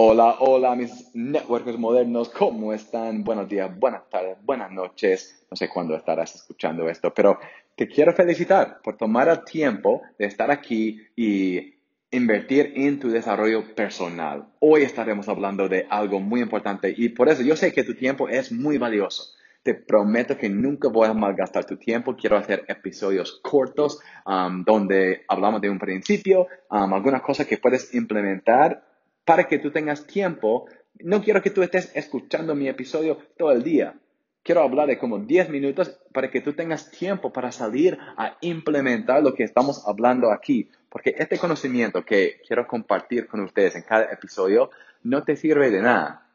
Hola, hola, mis networkers modernos, ¿cómo están? Buenos días, buenas tardes, buenas noches. No sé cuándo estarás escuchando esto, pero te quiero felicitar por tomar el tiempo de estar aquí y invertir en tu desarrollo personal. Hoy estaremos hablando de algo muy importante y por eso yo sé que tu tiempo es muy valioso. Te prometo que nunca voy a malgastar tu tiempo. Quiero hacer episodios cortos um, donde hablamos de un principio, um, algunas cosas que puedes implementar para que tú tengas tiempo. No quiero que tú estés escuchando mi episodio todo el día. Quiero hablar de como 10 minutos para que tú tengas tiempo para salir a implementar lo que estamos hablando aquí. Porque este conocimiento que quiero compartir con ustedes en cada episodio no te sirve de nada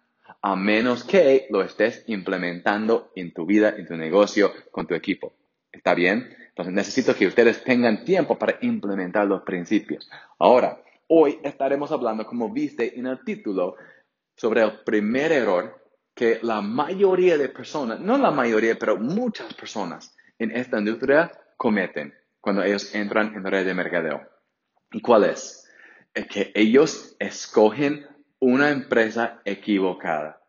a menos que lo estés implementando en tu vida, en tu negocio, con tu equipo. ¿Está bien? Entonces necesito que ustedes tengan tiempo para implementar los principios. Ahora, Hoy estaremos hablando, como viste en el título, sobre el primer error que la mayoría de personas, no la mayoría, pero muchas personas en esta industria cometen cuando ellos entran en red de mercadeo. ¿Y cuál es? Es que ellos escogen una empresa equivocada.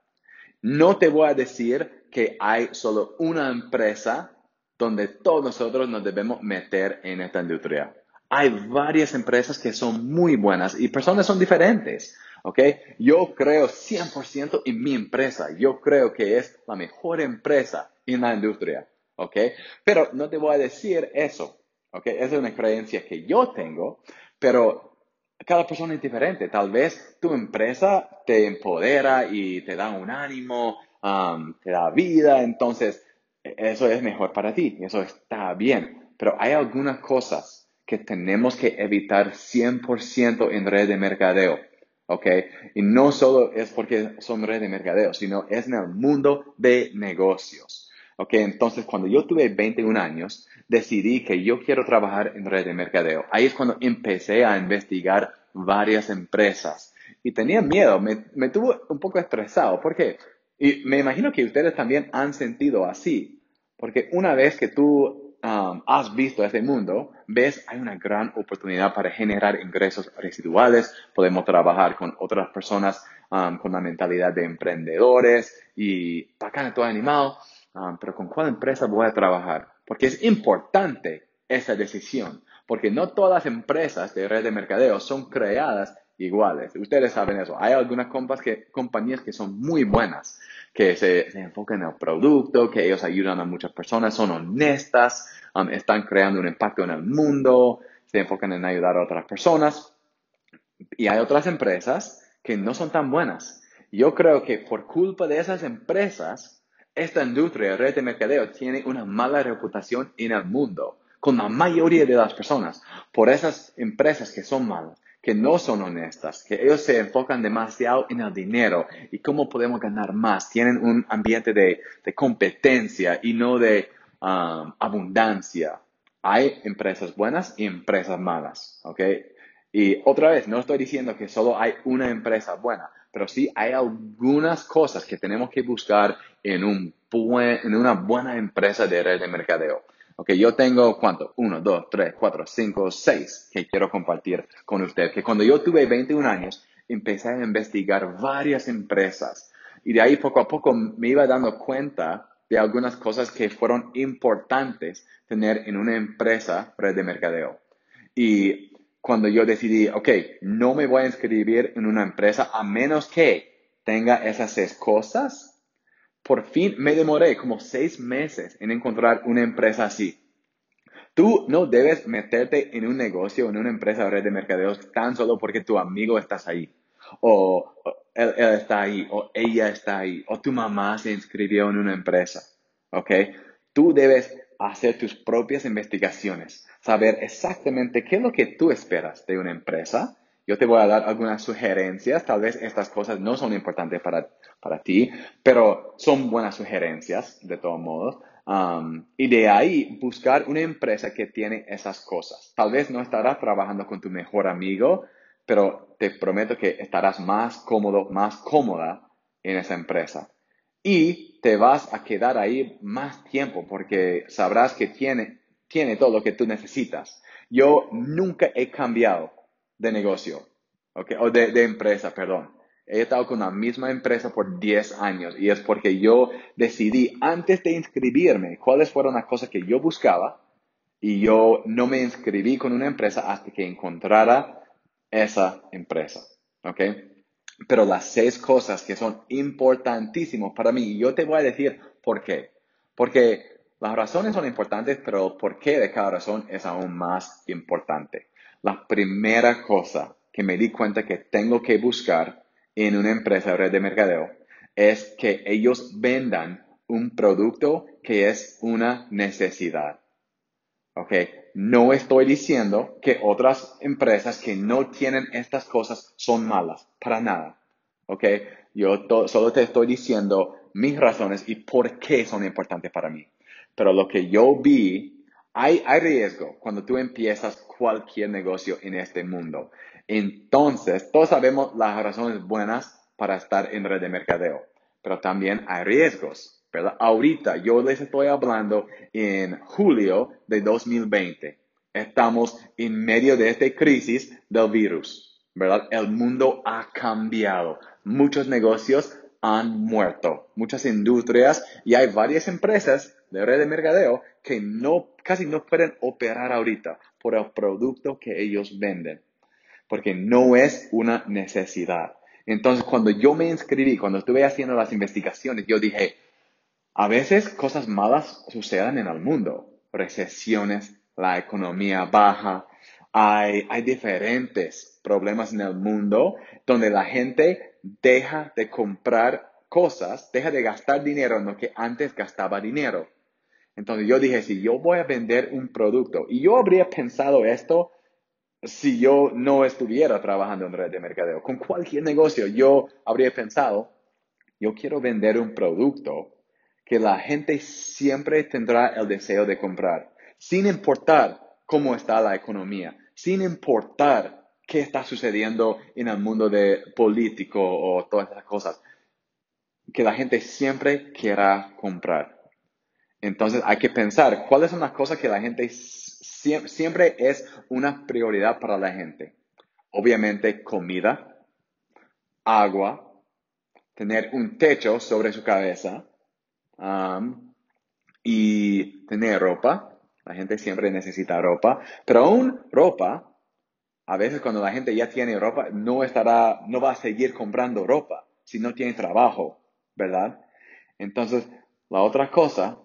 No te voy a decir que hay solo una empresa donde todos nosotros nos debemos meter en esta industria hay varias empresas que son muy buenas y personas son diferentes. ¿ok? Yo creo 100% en mi empresa. Yo creo que es la mejor empresa en la industria. ¿ok? Pero no te voy a decir eso. ¿ok? Esa es una creencia que yo tengo, pero cada persona es diferente. Tal vez tu empresa te empodera y te da un ánimo, um, te da vida, entonces eso es mejor para ti, eso está bien. Pero hay algunas cosas que tenemos que evitar 100% en red de mercadeo. ¿Ok? Y no solo es porque son red de mercadeo, sino es en el mundo de negocios. ¿Ok? Entonces, cuando yo tuve 21 años, decidí que yo quiero trabajar en red de mercadeo. Ahí es cuando empecé a investigar varias empresas. Y tenía miedo, me, me tuvo un poco estresado. ¿Por qué? Y me imagino que ustedes también han sentido así. Porque una vez que tú Um, has visto ese mundo, ves, hay una gran oportunidad para generar ingresos residuales. Podemos trabajar con otras personas um, con la mentalidad de emprendedores y bacán, todo animado. Um, pero ¿con cuál empresa voy a trabajar? Porque es importante esa decisión. Porque no todas las empresas de red de mercadeo son creadas iguales. Ustedes saben eso. Hay algunas que, compañías que son muy buenas, que se, enfocan en el producto, que ellos ayudan a muchas personas, son honestas, um, están creando un impacto en el mundo, se enfocan en ayudar a otras personas. Y hay otras empresas que no son tan buenas. Yo creo que por culpa de esas empresas, esta industria, red de mercadeo, tiene una mala reputación en el mundo con la mayoría de las personas por esas empresas que son malas que no son honestas, que ellos se enfocan demasiado en el dinero y cómo podemos ganar más. Tienen un ambiente de, competencia y no de um, abundancia. Hay empresas buenas y empresas malas, ¿ok? Y otra vez, no estoy diciendo que solo hay una empresa buena, pero sí hay algunas cosas que tenemos que buscar en, en una buena empresa de red de mercadeo. Ok, yo tengo cuánto? Uno, dos, tres, cuatro, cinco, seis que quiero compartir con usted. Que cuando yo tuve 21 años, empecé a investigar varias empresas y de ahí poco a poco me iba dando cuenta de algunas cosas que fueron importantes tener en una empresa red de mercadeo. Y cuando yo decidí, ok, no me voy a inscribir en una empresa a menos que tenga esas seis cosas, por fin me demoré como seis meses en encontrar una empresa así. Tú no debes meterte en un negocio, en una empresa de red de mercadeos tan solo porque tu amigo está ahí. O, él, está ahí, o ella está ahí, o tu mamá se inscribió en una empresa. ¿Ok? Tú debes hacer tus propias investigaciones, saber exactamente qué es lo que tú esperas de una empresa yo te voy a dar algunas sugerencias. Tal vez estas cosas no son importantes para, para ti, pero son buenas sugerencias de todos modos. Um, y de ahí buscar una empresa que tiene esas cosas. Tal vez no estarás trabajando con tu mejor amigo, pero te prometo que estarás más cómodo, más cómoda en esa empresa. Y te vas a quedar ahí más tiempo porque sabrás que tiene, tiene todo lo que tú necesitas. Yo nunca he cambiado de negocio, o de, empresa, perdón. He estado con la misma empresa por 10 años y es porque yo decidí antes de inscribirme cuáles fueron las cosas que yo buscaba y yo no me inscribí con una empresa hasta que encontrara esa empresa. ¿Ok? Pero las seis cosas que son importantísimas para mí, y yo te voy a decir por qué. Porque las razones son importantes, pero el porqué de cada razón es aún más importante. La primera cosa que me di cuenta que tengo que buscar en una empresa de red de mercadeo es que ellos vendan un producto que es una necesidad. ¿Ok? No estoy diciendo que otras empresas que no tienen estas cosas son malas, para nada. ¿Ok? Yo solo te estoy diciendo mis razones y por qué son importantes para mí. Pero lo que yo vi, hay, hay riesgo cuando tú empiezas cualquier negocio en este mundo. Entonces, todos sabemos las razones buenas para estar en red de mercadeo, pero también hay riesgos, ¿verdad? Ahorita yo les estoy hablando en julio de 2020. Estamos en medio de esta crisis del virus, ¿verdad? El mundo ha cambiado. Muchos negocios han muerto, muchas industrias y hay varias empresas de red de mercadeo que no, casi no pueden operar ahorita por el producto que ellos venden porque no es una necesidad. Entonces, cuando yo me inscribí, cuando estuve haciendo las investigaciones, yo dije, a veces cosas malas suceden en el mundo, recesiones, la economía baja, hay, hay diferentes problemas en el mundo donde la gente deja de comprar cosas, deja de gastar dinero en lo que antes gastaba dinero. Entonces yo dije, si yo voy a vender un producto, y yo habría pensado esto si yo no estuviera trabajando en red de mercadeo. Con cualquier negocio yo habría pensado, yo quiero vender un producto que la gente siempre tendrá el deseo de comprar, sin importar cómo está la economía, sin importar qué está sucediendo en el mundo de político o todas esas cosas, que la gente siempre quiera comprar. Entonces hay que pensar cuáles son las cosas que la gente siempre es una prioridad para la gente. Obviamente comida, agua, tener un techo sobre su cabeza y tener ropa. La gente siempre necesita ropa, pero aún ropa, a veces cuando la gente ya tiene ropa, no estará, no va a seguir comprando ropa si no tiene trabajo, ¿verdad? Entonces, la otra cosa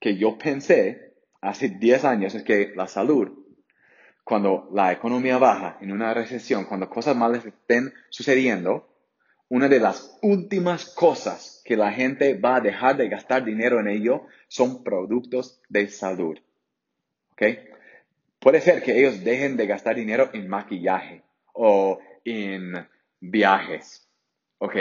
que yo pensé hace 10 años es que la salud, cuando la economía baja, en una recesión, cuando cosas malas estén sucediendo, una de las últimas cosas que la gente va a dejar de gastar dinero en ello son productos de salud. ¿Ok? Puede ser que ellos dejen de gastar dinero en maquillaje o en viajes. ¿Ok?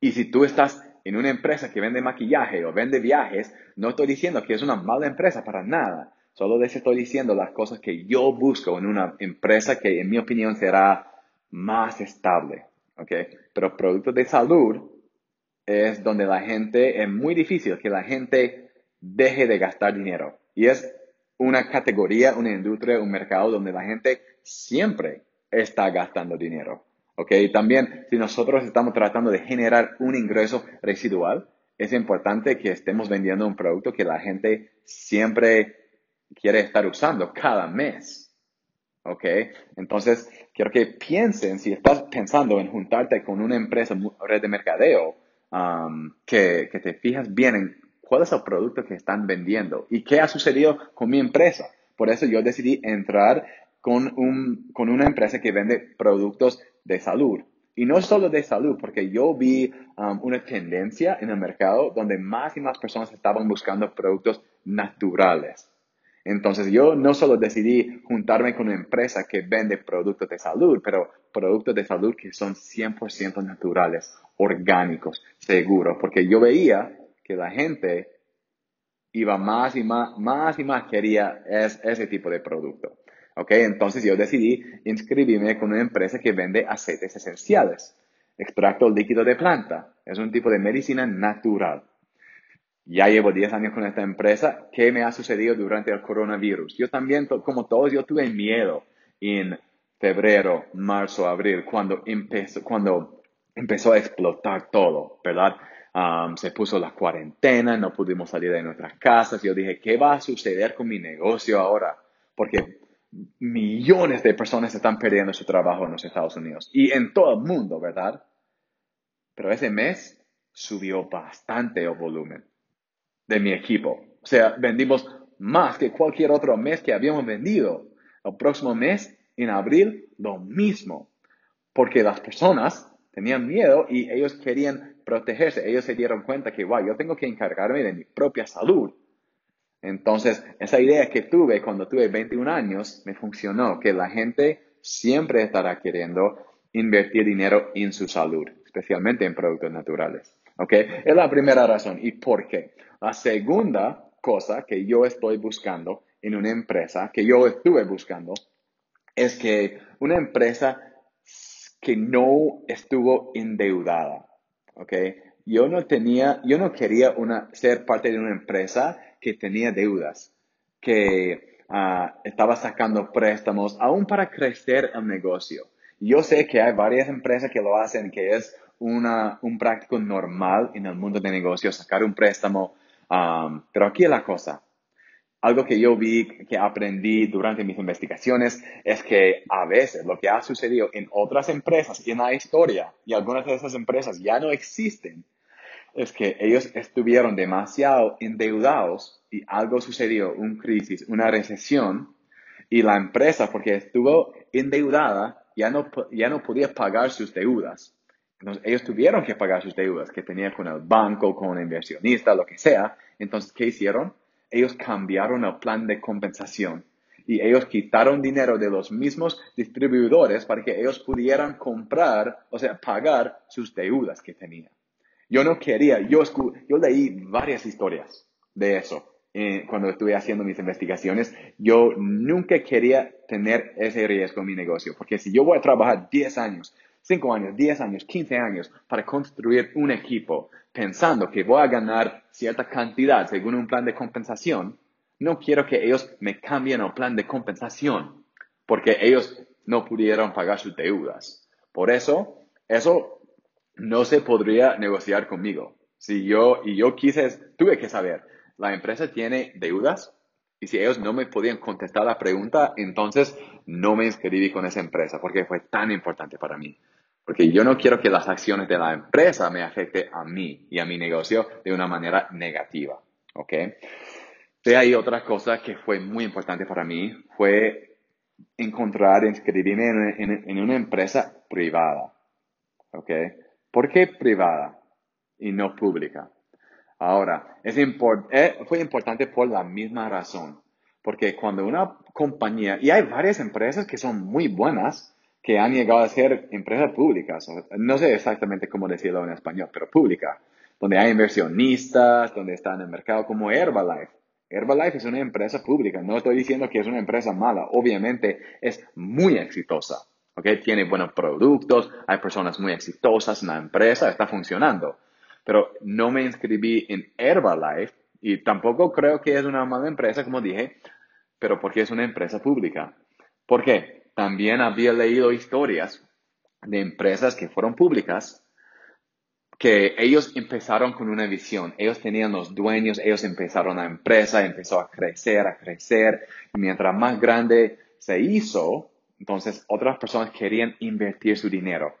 Y si tú estás en una empresa que vende maquillaje o vende viajes, no estoy diciendo que es una mala empresa para nada. Solo les estoy diciendo las cosas que yo busco en una empresa que en mi opinión será más estable. ¿okay? Pero productos de salud es donde la gente, es muy difícil que la gente deje de gastar dinero. Y es una categoría, una industria, un mercado donde la gente siempre está gastando dinero. ¿Ok? También, si nosotros estamos tratando de generar un ingreso residual, es importante que estemos vendiendo un producto que la gente siempre quiere estar usando cada mes. ¿Ok? Entonces, quiero que piensen, si estás pensando en juntarte con una empresa, red de mercadeo, um, que, que te fijas bien en cuál es el producto que están vendiendo y qué ha sucedido con mi empresa. Por eso yo decidí entrar con, un, con una empresa que vende productos de salud. Y no solo de salud, porque yo vi um, una tendencia en el mercado donde más y más personas estaban buscando productos naturales. Entonces yo no solo decidí juntarme con una empresa que vende productos de salud, pero productos de salud que son 100% naturales, orgánicos, seguros, porque yo veía que la gente iba más y más, más y más quería ese tipo de producto. ¿Ok? Entonces yo decidí inscribirme con una empresa que vende aceites esenciales, extracto líquido de planta. Es un tipo de medicina natural. Ya llevo 10 años con esta empresa. ¿Qué me ha sucedido durante el coronavirus? Yo también, como todos, yo tuve miedo en febrero, marzo, abril, cuando empezó, cuando empezó a explotar todo, ¿verdad? Um, se puso la cuarentena, no pudimos salir de nuestras casas. Yo dije, ¿qué va a suceder con mi negocio ahora? Porque millones de personas están perdiendo su trabajo en los Estados Unidos y en todo el mundo, ¿verdad? Pero ese mes subió bastante el volumen de mi equipo. O sea, vendimos más que cualquier otro mes que habíamos vendido. El próximo mes, en abril, lo mismo. Porque las personas tenían miedo y ellos querían protegerse. Ellos se dieron cuenta que, wow, yo tengo que encargarme de mi propia salud. Entonces, esa idea que tuve cuando tuve 21 años me funcionó, que la gente siempre estará queriendo invertir dinero en su salud, especialmente en productos naturales. ¿Ok? Es la primera razón. ¿Y por qué? La segunda cosa que yo estoy buscando en una empresa, que yo estuve buscando, es que una empresa que no estuvo endeudada. ¿Ok? Yo no tenía, yo no quería ser parte de una empresa que tenía deudas, que ah, estaba sacando préstamos aún para crecer el negocio. Yo sé que hay varias empresas que lo hacen, que es una, un práctico normal en el mundo de negocios, sacar un préstamo. Pero aquí es la cosa. Algo que yo vi, que aprendí durante mis investigaciones, es que a veces lo que ha sucedido en otras empresas en la historia, y algunas de esas empresas ya no existen, es que ellos estuvieron demasiado endeudados y algo sucedió, una crisis, una recesión, y la empresa, porque estuvo endeudada, ya no, ya no podía pagar sus deudas. Entonces, ellos tuvieron que pagar sus deudas que tenían con el banco, con el inversionista, lo que sea. Entonces, ¿qué hicieron? Ellos cambiaron el plan de compensación y ellos quitaron dinero de los mismos distribuidores para que ellos pudieran comprar, o sea, pagar sus deudas que tenían. Yo no quería, yo, yo leí varias historias de eso eh, cuando estuve haciendo mis investigaciones. Yo nunca quería tener ese riesgo en mi negocio, porque si yo voy a trabajar 10 años 5 años, 10 años, 15 años para construir un equipo pensando que voy a ganar cierta cantidad según un plan de compensación, no quiero que ellos me cambien el plan de compensación porque ellos no pudieron pagar sus deudas. Por eso, eso no se podría negociar conmigo. Si yo, y yo quise, tuve que saber, la empresa tiene deudas y si ellos no me podían contestar la pregunta, entonces no me inscribí con esa empresa porque fue tan importante para mí. Porque yo no quiero que las acciones de la empresa me afecten a mí y a mi negocio de una manera negativa. ¿Ok? De ahí otra cosa que fue muy importante para mí fue encontrar, inscribirme en, una empresa privada. ¿Ok? ¿Por qué privada y no pública? Ahora, es eh, fue importante por la misma razón. Porque cuando una compañía, y hay varias empresas que son muy buenas, que han llegado a ser empresas públicas, no sé exactamente cómo decirlo en español, pero pública, donde hay inversionistas, donde están en el mercado como Herbalife. Herbalife es una empresa pública, no estoy diciendo que es una empresa mala, obviamente es muy exitosa, ¿ok? Tiene buenos productos, hay personas muy exitosas en la empresa, está funcionando, pero no me inscribí en Herbalife y tampoco creo que es una mala empresa, como dije, pero porque es una empresa pública. ¿Por qué? también había leído historias de empresas que fueron públicas que ellos empezaron con una visión, ellos tenían los dueños, ellos empezaron la empresa, empezó a crecer, a crecer, y mientras más grande se hizo, entonces otras personas querían invertir su dinero,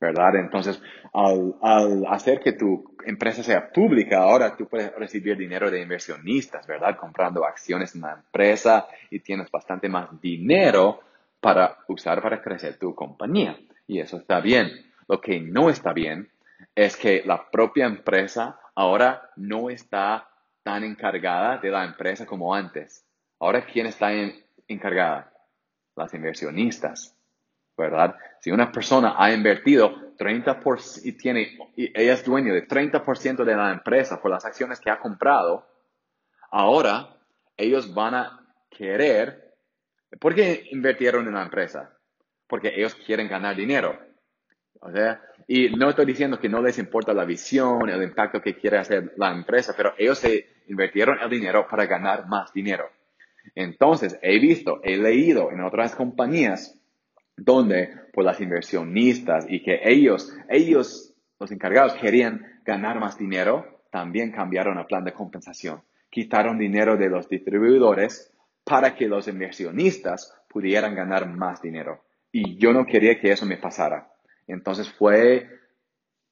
¿verdad? Entonces, al, al hacer que tu empresa sea pública, ahora tú puedes recibir dinero de inversionistas, ¿verdad? Comprando acciones en la empresa y tienes bastante más dinero para usar para crecer tu compañía. Y eso está bien. Lo que no está bien es que la propia empresa ahora no está tan encargada de la empresa como antes. Ahora, ¿quién está encargada? Las inversionistas, ¿verdad? Si una persona ha invertido 30% y tiene, y ella es dueño de 30% de la empresa por las acciones que ha comprado, ahora ellos van a querer ¿Por qué invirtieron en la empresa? Porque ellos quieren ganar dinero. O sea, y no estoy diciendo que no les importa la visión, el impacto que quiere hacer la empresa, pero ellos se invirtieron el dinero para ganar más dinero. Entonces, he visto, he leído en otras compañías donde pues las inversionistas y que ellos, ellos, los encargados querían ganar más dinero, también cambiaron el plan de compensación. Quitaron dinero de los distribuidores para que los inversionistas pudieran ganar más dinero. Y yo no quería que eso me pasara. Entonces fue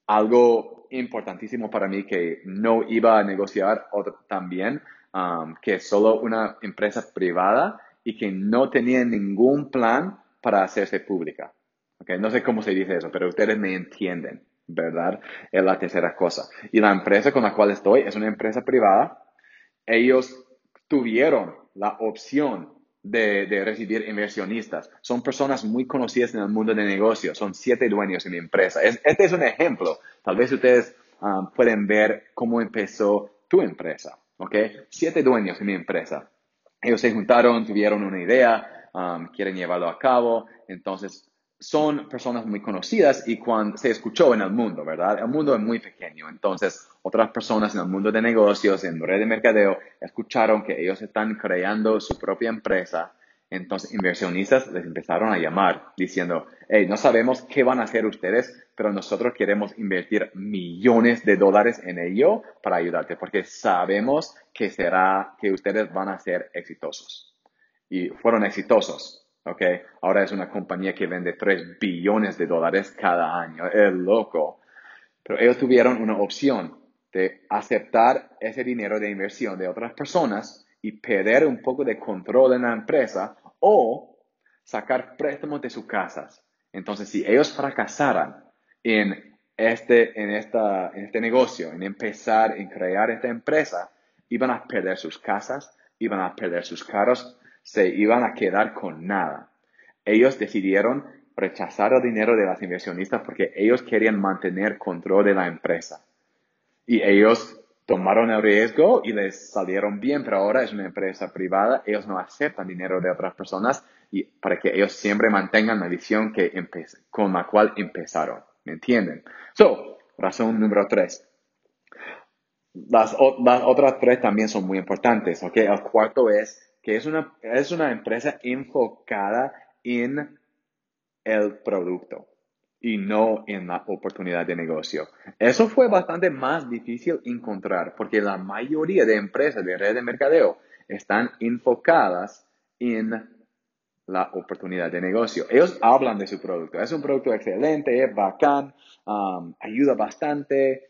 algo importantísimo para mí que no iba a negociar también um, que solo una empresa privada y que no tenía ningún plan para hacerse pública. Okay, no sé cómo se dice eso, pero ustedes me entienden, ¿verdad? Es la tercera cosa. Y la empresa con la cual estoy es una empresa privada. Ellos tuvieron la opción de, recibir inversionistas. Son personas muy conocidas en el mundo de negocios. Son siete dueños en mi empresa. este es un ejemplo. Tal vez ustedes um, pueden ver cómo empezó tu empresa. ¿Ok? Siete dueños en mi empresa. Ellos se juntaron, tuvieron una idea, um, quieren llevarlo a cabo. Entonces, son personas muy conocidas y cuando se escuchó en el mundo, ¿verdad? El mundo es muy pequeño. Entonces, otras personas en el mundo de negocios, en red de mercadeo, escucharon que ellos están creando su propia empresa. Entonces, inversionistas les empezaron a llamar diciendo, hey, no sabemos qué van a hacer ustedes, pero nosotros queremos invertir millones de dólares en ello para ayudarte, porque sabemos que será, que ustedes van a ser exitosos. Y fueron exitosos. ¿ok? Ahora es una compañía que vende 3 billones de dólares cada año, es loco. Pero ellos tuvieron una opción de aceptar ese dinero de inversión de otras personas y perder un poco de control en la empresa o sacar préstamos de sus casas. Entonces, si ellos fracasaran en este, en, esta, en este negocio, en empezar, en crear esta empresa, iban a perder sus casas, iban a perder sus carros, se iban a quedar con nada. Ellos decidieron rechazar el dinero de las inversionistas porque ellos querían mantener control de la empresa. Y ellos tomaron el riesgo y les salieron bien, pero ahora es una empresa privada, ellos no aceptan dinero de otras personas y para que ellos siempre mantengan la visión que con la cual empezaron. ¿Me entienden? So, razón número tres. Las, otras tres también son muy importantes, ¿ok? El cuarto es que es una, es una empresa enfocada en el producto y no en la oportunidad de negocio. Eso fue bastante más difícil encontrar porque la mayoría de empresas de red de mercadeo están enfocadas en la oportunidad de negocio. Ellos hablan de su producto. Es un producto excelente, es bacán, um, ayuda bastante,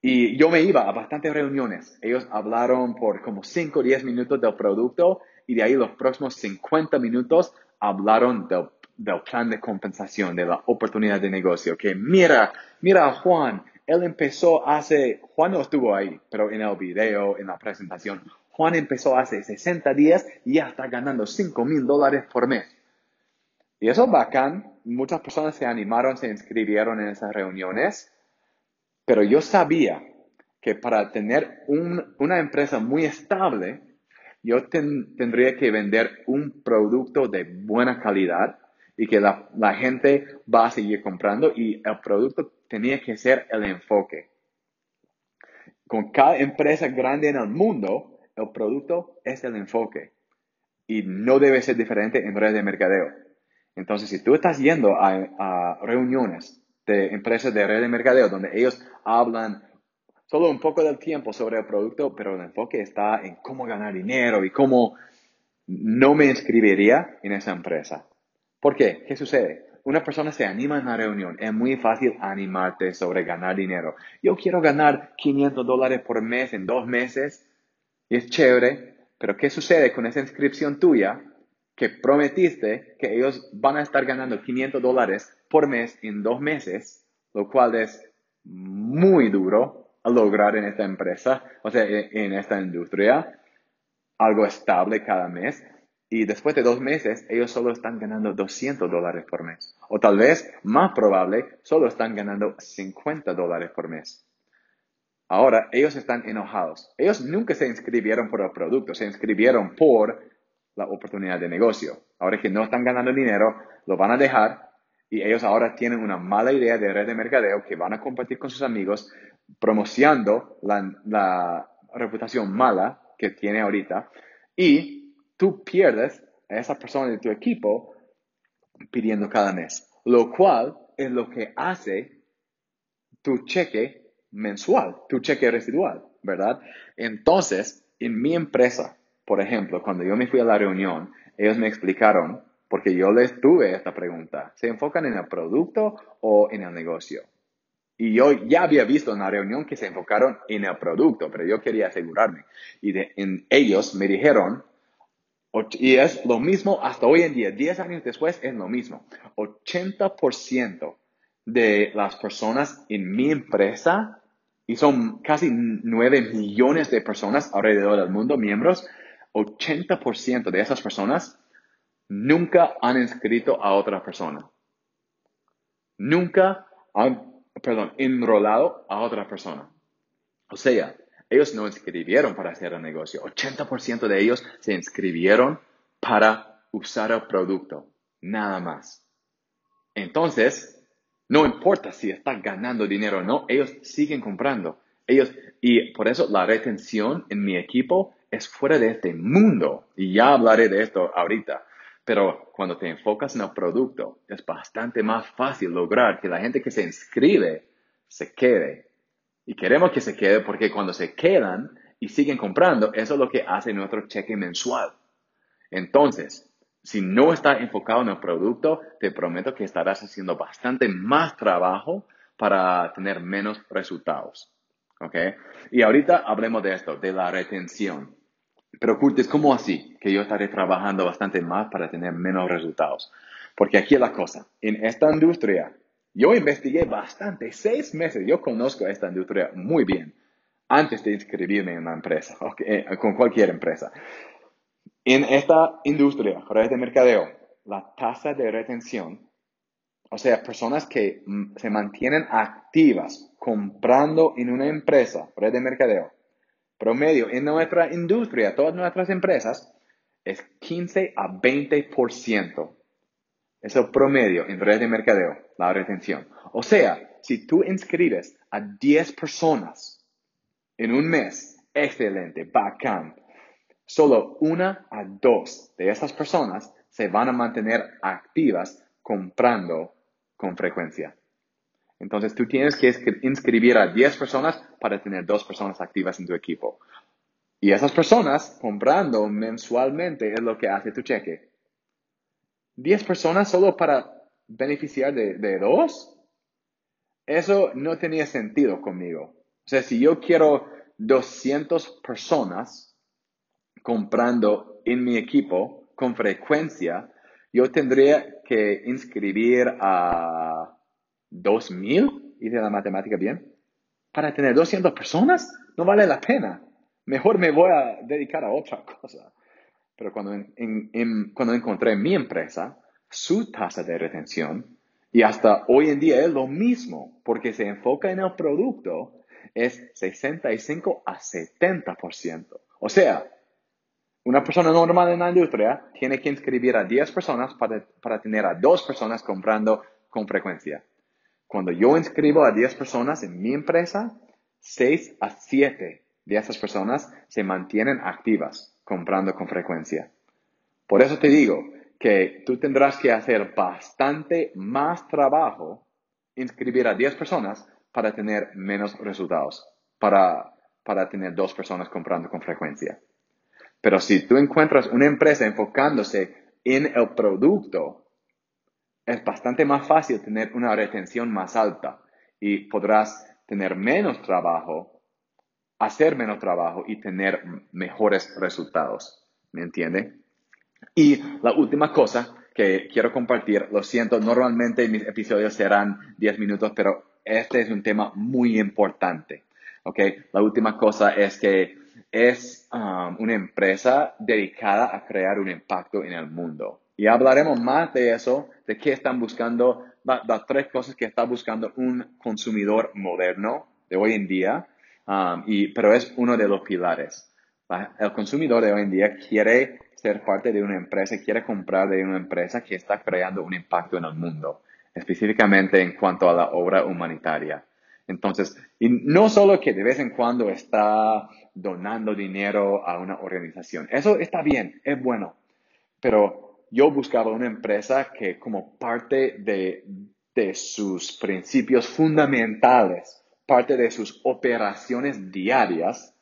y yo me iba a bastantes reuniones. Ellos hablaron por como 5 o 10 minutos del producto y de ahí los próximos 50 minutos hablaron del, del, plan de compensación, de la oportunidad de negocio. Que mira, mira a Juan, él empezó hace, Juan no estuvo ahí, pero en el video, en la presentación, Juan empezó hace 60 días y ya está ganando 5 mil dólares por mes. Y eso es bacán. Muchas personas se animaron, se inscribieron en esas reuniones. Pero yo sabía que para tener una empresa muy estable, yo tendría que vender un producto de buena calidad y que la, gente va a seguir comprando y el producto tenía que ser el enfoque. Con cada empresa grande en el mundo, el producto es el enfoque y no debe ser diferente en redes de mercadeo. Entonces, si tú estás yendo a, a reuniones de empresas de red de mercadeo donde ellos hablan solo un poco del tiempo sobre el producto, pero el enfoque está en cómo ganar dinero y cómo no me inscribiría en esa empresa. ¿Por qué? ¿Qué sucede? Una persona se anima en la reunión. Es muy fácil animarte sobre ganar dinero. Yo quiero ganar 500 dólares por mes en dos meses. Y es chévere. Pero ¿qué sucede con esa inscripción tuya? Que prometiste que ellos van a estar ganando 500 dólares por mes en dos meses, lo cual es muy duro a lograr en esta empresa, o sea, en esta industria, algo estable cada mes. Y después de dos meses, ellos solo están ganando 200 dólares por mes. O tal vez, más probable, solo están ganando 50 dólares por mes. Ahora, ellos están enojados. Ellos nunca se inscribieron por el producto, se inscribieron por la oportunidad de negocio. Ahora que no están ganando dinero, lo van a dejar y ellos ahora tienen una mala idea de red de mercadeo que van a compartir con sus amigos, promocionando la, reputación mala que tiene ahorita y tú pierdes a esa persona de tu equipo pidiendo cada mes, lo cual es lo que hace tu cheque mensual, tu cheque residual, ¿verdad? Entonces, en mi empresa, por ejemplo, cuando yo me fui a la reunión, ellos me explicaron, porque yo les tuve esta pregunta, ¿se enfocan en el producto o en el negocio? Y yo ya había visto en la reunión que se enfocaron en el producto, pero yo quería asegurarme. Y en, ellos me dijeron, y es lo mismo hasta hoy en día, 10 años después es lo mismo. 80% de las personas en mi empresa, y son casi 9 millones de personas alrededor del mundo, miembros, 80% de esas personas nunca han inscrito a otra persona. Nunca han, perdón, enrolado a otra persona. O sea, ellos no inscribieron para hacer el negocio. 80% de ellos se inscribieron para usar el producto. Nada más. Entonces, no importa si están ganando dinero o no, ellos siguen comprando. Ellos, y por eso la retención en mi equipo es fuera de este mundo. Y ya hablaré de esto ahorita. Pero cuando te enfocas en el producto, es bastante más fácil lograr que la gente que se inscribe se quede. Y queremos que se quede porque cuando se quedan y siguen comprando, eso es lo que hace nuestro cheque mensual. Entonces, si no estás enfocado en el producto, te prometo que estarás haciendo bastante más trabajo para tener menos resultados. ¿Ok? Y ahorita hablemos de esto, de la retención. Pero Curtis, ¿cómo así? Que yo estaré trabajando bastante más para tener menos resultados. Porque aquí es la cosa. En esta industria, yo investigué bastante, seis meses. Yo conozco esta industria muy bien antes de inscribirme en una empresa, okay, con cualquier empresa. En esta industria, redes de mercadeo, la tasa de retención, o sea, personas que mm, se mantienen activas comprando en una empresa, red de mercadeo, promedio en nuestra industria, todas nuestras empresas, es 15 a 20%. Es el promedio en red de mercadeo, la retención. O sea, si tú inscribes a 10 personas en un mes, excelente, bacán. Solo una a dos de esas personas se van a mantener activas comprando con frecuencia. Entonces tú tienes que inscribir a 10 personas para tener dos personas activas en tu equipo. Y esas personas comprando mensualmente es lo que hace tu cheque. 10 personas solo para beneficiar de, dos. Eso no tenía sentido conmigo. O sea, si yo quiero 200 personas comprando en mi equipo con frecuencia, yo tendría que inscribir a 2.000, hice la matemática bien, para tener 200 personas, no vale la pena. Mejor me voy a dedicar a otra cosa. Pero cuando, cuando encontré mi empresa, su tasa de retención, y hasta hoy en día es lo mismo, porque se enfoca en el producto, es 65 a 70%. O sea, una persona normal en la industria tiene que inscribir a 10 personas para, tener a 2 personas comprando con frecuencia. Cuando yo inscribo a 10 personas en mi empresa, 6 a 7 de esas personas se mantienen activas comprando con frecuencia. Por eso te digo que tú tendrás que hacer bastante más trabajo inscribir a 10 personas para tener menos resultados, para, para tener dos personas comprando con frecuencia. Pero si tú encuentras una empresa enfocándose en el producto, es bastante más fácil tener una retención más alta y podrás tener menos trabajo, hacer menos trabajo y tener mejores resultados. ¿Me entiende? Y la última cosa que quiero compartir, lo siento, normalmente mis episodios serán 10 minutos, pero este es un tema muy importante. ¿ok? La última cosa es que es um, una empresa dedicada a crear un impacto en el mundo. Y hablaremos más de eso, de qué están buscando, las tres cosas que está buscando un consumidor moderno de hoy en día, um, y, pero es uno de los pilares. El consumidor de hoy en día quiere ser parte de una empresa, quiere comprar de una empresa que está creando un impacto en el mundo, específicamente en cuanto a la obra humanitaria. Entonces, y no solo que de vez en cuando está donando dinero a una organización. Eso está bien, es bueno. Pero yo buscaba una empresa que como parte de, de sus principios fundamentales, parte de sus operaciones diarias,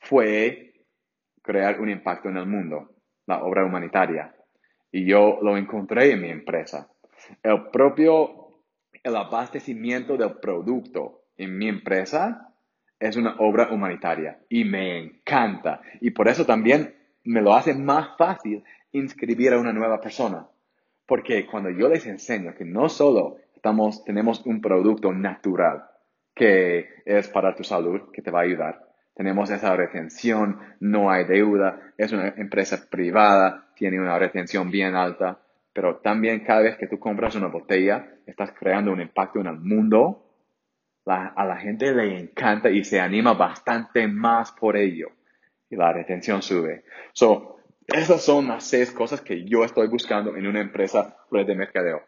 fue crear un impacto en el mundo, la obra humanitaria. Y yo lo encontré en mi empresa. El propio, el abastecimiento del producto en mi empresa es una obra humanitaria y me encanta. Y por eso también me lo hace más fácil inscribir a una nueva persona. Porque cuando yo les enseño que no solo estamos, tenemos un producto natural que es para tu salud, que te va a ayudar, tenemos esa retención, no hay deuda, es una empresa privada, tiene una retención bien alta, pero también cada vez que tú compras una botella, estás creando un impacto en el mundo. a la gente le encanta y se anima bastante más por ello. Y la retención sube. So, esas son las seis cosas que yo estoy buscando en una empresa de mercadeo.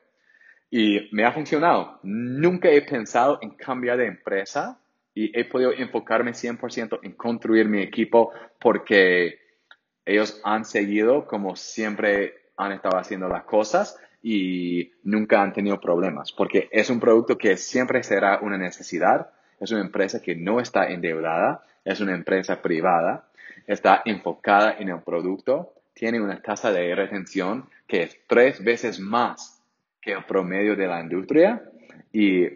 Y me ha funcionado. Nunca he pensado en cambiar de empresa y he podido enfocarme 100% en construir mi equipo porque ellos han seguido como siempre han estado haciendo las cosas y nunca han tenido problemas porque es un producto que siempre será una necesidad. Es una empresa que no está endeudada, es una empresa privada está enfocada en el producto, tiene una tasa de retención que es tres veces más que el promedio de la industria y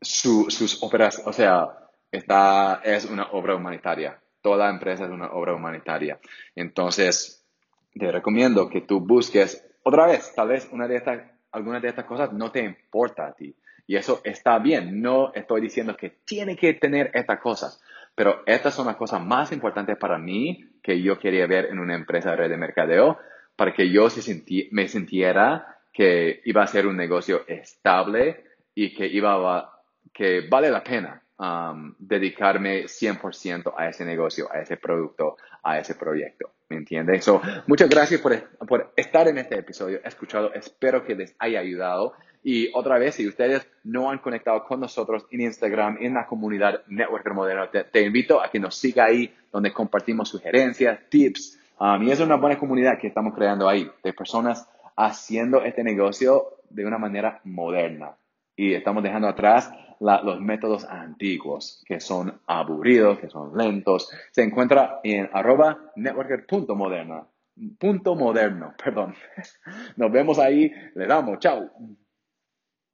sus obras, o sea, esta es una obra humanitaria. Toda empresa es una obra humanitaria. Entonces, te recomiendo que tú busques otra vez, tal vez una de estas, alguna de estas cosas no te importa a ti. Y eso está bien. No estoy diciendo que tiene que tener estas cosas. Pero estas son las cosas más importantes para mí que yo quería ver en una empresa de red de mercadeo para que yo me sintiera que iba a ser un negocio estable y que iba que vale la pena um, dedicarme 100% a ese negocio, a ese producto, a ese proyecto. ¿Me entienden? So, muchas gracias por, por estar en este episodio, escuchado. Espero que les haya ayudado. Y otra vez, si ustedes no han conectado con nosotros en Instagram, en la comunidad Networker Moderno, te, invito a que nos siga ahí, donde compartimos sugerencias, tips. Um, y es una buena comunidad que estamos creando ahí, de personas haciendo este negocio de una manera moderna. Y estamos dejando atrás los métodos antiguos, que son aburridos, que son lentos. Se encuentra en arroba networker.moderna. Punto moderno, perdón. Nos vemos ahí. Le damos. Chao.